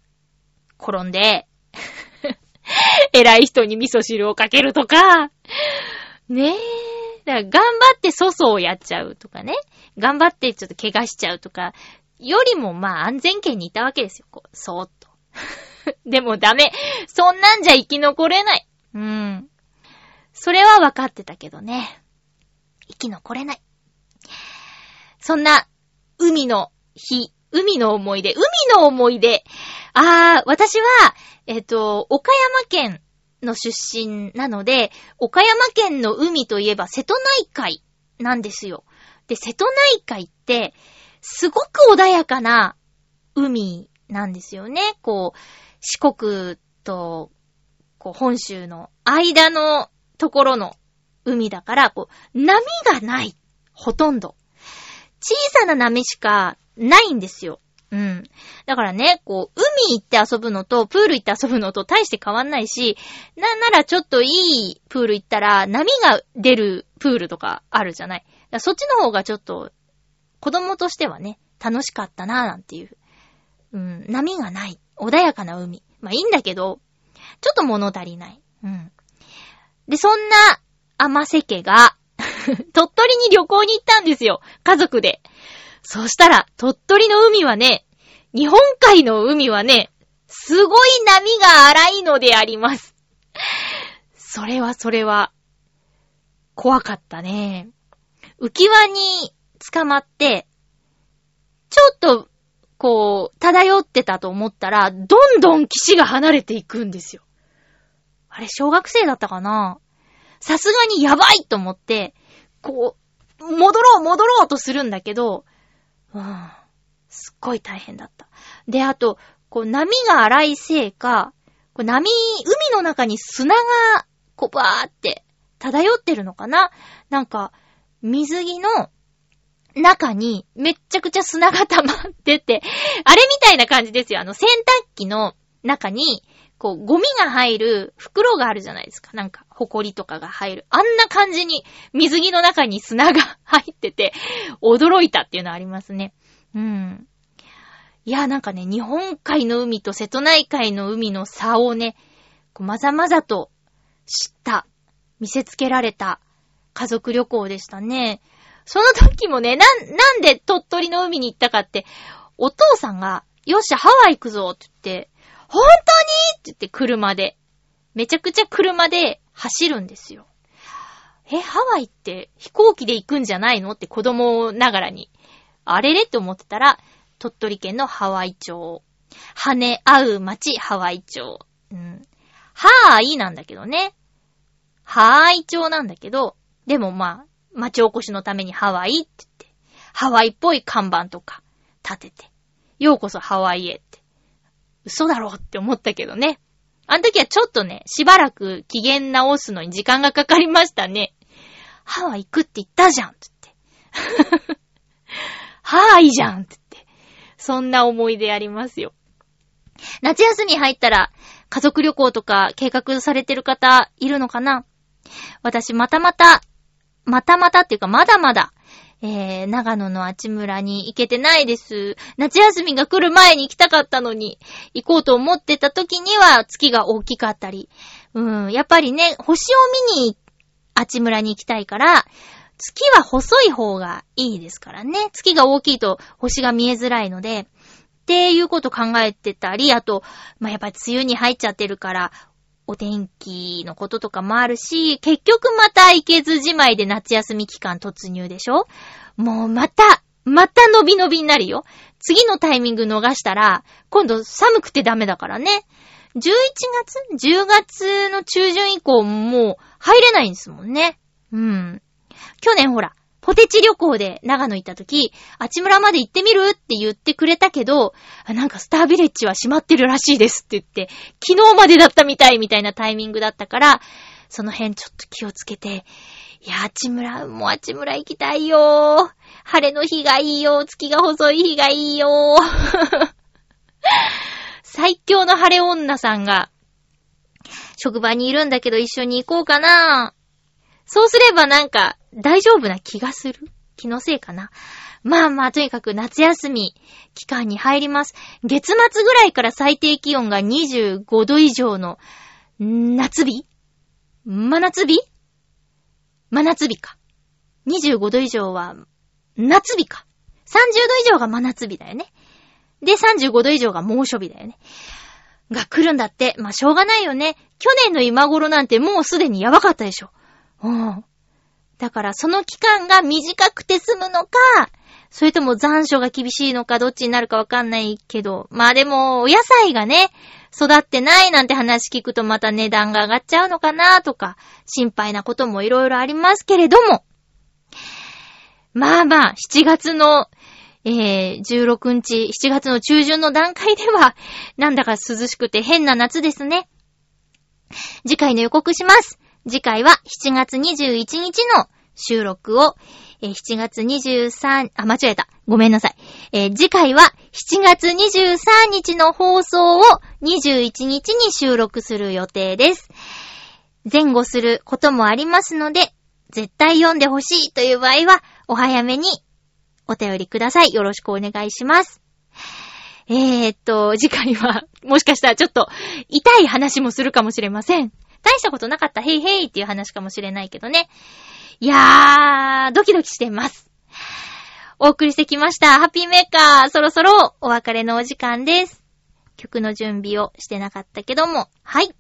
転んで、偉い人に味噌汁をかけるとか、ねえ。だから頑張って粗相をやっちゃうとかね。頑張ってちょっと怪我しちゃうとか、よりもまあ安全圏にいたわけですよ。こう、そーっと。でもダメ。そんなんじゃ生き残れない。うん。それは分かってたけどね。生き残れない。そんな、海の日、海の思い出、海の思い出。あー、私は、えっ、と、岡山県の出身なので、岡山県の海といえば瀬戸内海なんですよ。で、瀬戸内海って、すごく穏やかな海なんですよね。こう、四国と、こう、本州の間のところの海だから、こう、波がない。ほとんど。小さな波しかないんですよ。うん。だからね、こう、海行って遊ぶのと、プール行って遊ぶのと大して変わんないし、なんならちょっといいプール行ったら、波が出るプールとかあるじゃない。そっちの方がちょっと、子供としてはね、楽しかったなぁなんていう。うん、波がない。穏やかな海。まあいいんだけど、ちょっと物足りない。うん。で、そんな、甘瀬家が、鳥取に旅行に行ったんですよ。家族で。そしたら、鳥取の海はね、日本海の海はね、すごい波が荒いのであります。それはそれは、怖かったね。浮き輪に捕まって、ちょっと、こう、漂ってたと思ったら、どんどん岸が離れていくんですよ。あれ、小学生だったかなさすがにやばいと思って、こう、戻ろう戻ろうとするんだけど、うん、すっごい大変だった。で、あと、こう波が荒いせいか、こう波、海の中に砂が、こうバーって漂ってるのかななんか、水着の中にめっちゃくちゃ砂が溜まってて、あれみたいな感じですよ。あの洗濯機の中に、こう、ゴミが入る袋があるじゃないですか。なんか、ホコリとかが入る。あんな感じに、水着の中に砂が入ってて、驚いたっていうのはありますね。うん。いや、なんかね、日本海の海と瀬戸内海の海の差をね、こうまざまざと知った、見せつけられた家族旅行でしたね。その時もね、な、なんで鳥取の海に行ったかって、お父さんが、よっしゃ、ハワイ行くぞって言って、本当に？って言って車で。めちゃくちゃ車で走るんですよ。え、ハワイって飛行機で行くんじゃないの？って子供ながらに。あれれ？って思ってたら、鳥取県のハワイ町。羽合う町、ハワイ町。うん。はーいなんだけどね。はーい町なんだけど、でもまあ、町おこしのためにハワイって言って、ハワイっぽい看板とか立てて、ようこそハワイへって。嘘だろって思ったけどね。あの時はちょっとね、しばらく機嫌直すのに時間がかかりましたね。ハワイ行くって言ったじゃんって言って。はーいじゃんってって。そんな思い出ありますよ。夏休み入ったら、家族旅行とか計画されてる方いるのかな？私またまた、またまたっていうかまだまだ、えー、長野のあちむらに行けてないです。夏休みが来る前に行きたかったのに、行こうと思ってた時には月が大きかったり。うん、やっぱりね、星を見に、あちむらに行きたいから、月は細い方がいいですからね。月が大きいと星が見えづらいので、っていうこと考えてたり、あと、まあ、やっぱり梅雨に入っちゃってるから、お天気のこととかもあるし、結局また行けずじまいで夏休み期間突入でしょ？もうまた、また伸び伸びになるよ。次のタイミング逃したら、今度寒くてダメだからね。11月 ?10 月の中旬以降もう入れないんですもんね。うん。去年ほら、ポテチ旅行で長野行った時、あちむらまで行ってみるって言ってくれたけど、なんかスタービレッジは閉まってるらしいですって言って、昨日までだったみたいみたいなタイミングだったから、その辺ちょっと気をつけて、いや、あちむら、もうあちむら行きたいよー。晴れの日がいいよ。月が細い日がいいよー。最強の晴れ女さんが、職場にいるんだけど一緒に行こうかな。そうすればなんか、大丈夫な気がする？気のせいかな？まあまあ、とにかく夏休み期間に入ります。月末ぐらいから最低気温が25度以上の夏日？真夏日？真夏日か。25度以上は夏日か。30度以上が真夏日だよね。で、35度以上が猛暑日だよね。が来るんだって。まあ、しょうがないよね。去年の今頃なんてもうすでにやばかったでしょ。うん。だから、その期間が短くて済むのか、それとも残暑が厳しいのか、どっちになるかわかんないけど。まあでも、お野菜がね、育ってないなんて話聞くとまた値段が上がっちゃうのかなとか、心配なこともいろいろありますけれども。まあまあ、7月の、えー、16日、7月の中旬の段階では、なんだか涼しくて変な夏ですね。次回の予告します。次回は7月21日の収録を、えー7月23、あ、間違えた。ごめんなさい。えー次回は7月23日の放送を21日に収録する予定です。前後することもありますので、絶対読んでほしいという場合は、お早めにお便りください。よろしくお願いします。えーっと、次回は、もしかしたらちょっと、痛い話もするかもしれません。大したことなかった、へいへいっていう話かもしれないけどね。いやー、ドキドキしてます。お送りしてきました。ハッピーメーカー、そろそろお別れのお時間です。曲の準備をしてなかったけども、はい。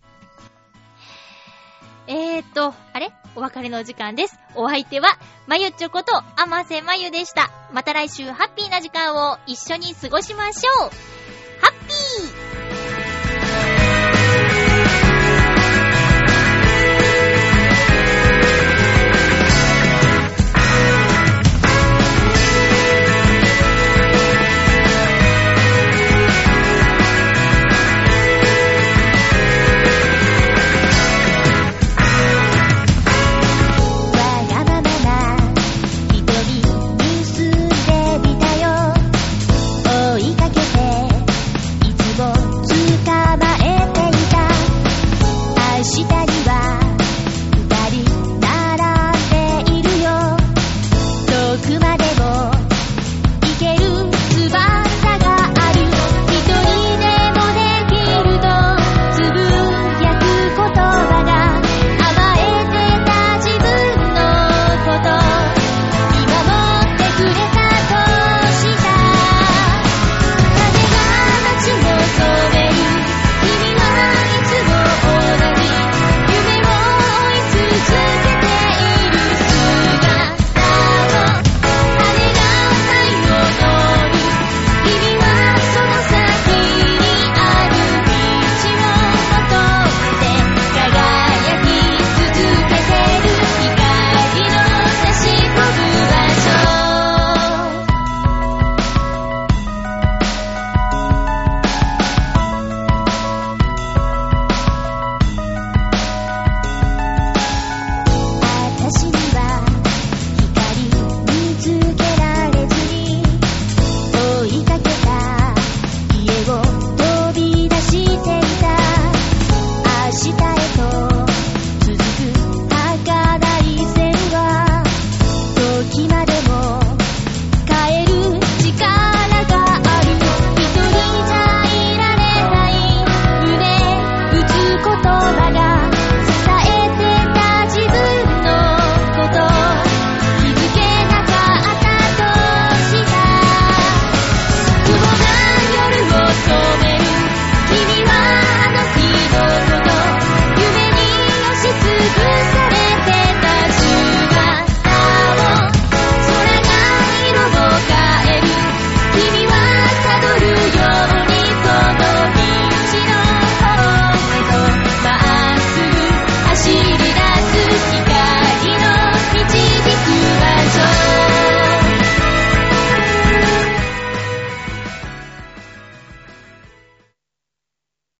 えーと、あれ？お別れのお時間です。お相手は、まゆちょこと、あませまゆでした。また来週、ハッピーな時間を一緒に過ごしましょう。ハッピー